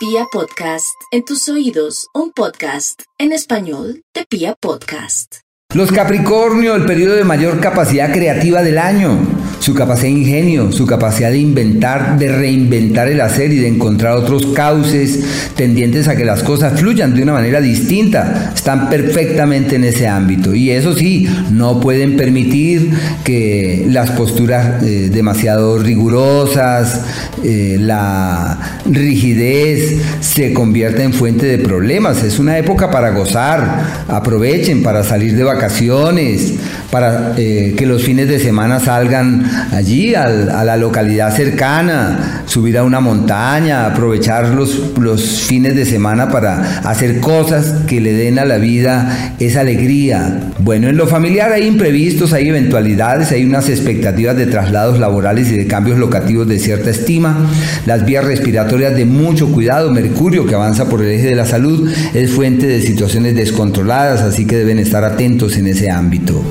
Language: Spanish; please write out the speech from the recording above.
Pia Podcast, en tus oídos, un podcast en español de Pia Podcast. Los Capricornio, el periodo de mayor capacidad creativa del año su capacidad de ingenio, su capacidad de inventar, de reinventar el hacer y de encontrar otros cauces tendientes a que las cosas fluyan de una manera distinta. Están perfectamente en ese ámbito. Y eso sí, no pueden permitir que las posturas eh, demasiado rigurosas, eh, la rigidez se convierta en fuente de problemas. Es una época para gozar. Aprovechen para salir de vacaciones, para eh, que los fines de semana salgan allí a la localidad cercana, subir a una montaña, aprovechar los, los fines de semana para hacer cosas que le den a la vida esa alegría. Bueno, en lo familiar hay imprevistos, hay eventualidades, hay unas expectativas de traslados laborales y de cambios locativos de cierta estima. Las vías respiratorias de mucho cuidado, Mercurio que avanza por el eje de la salud es fuente de situaciones descontroladas, así que deben estar atentos en ese ámbito.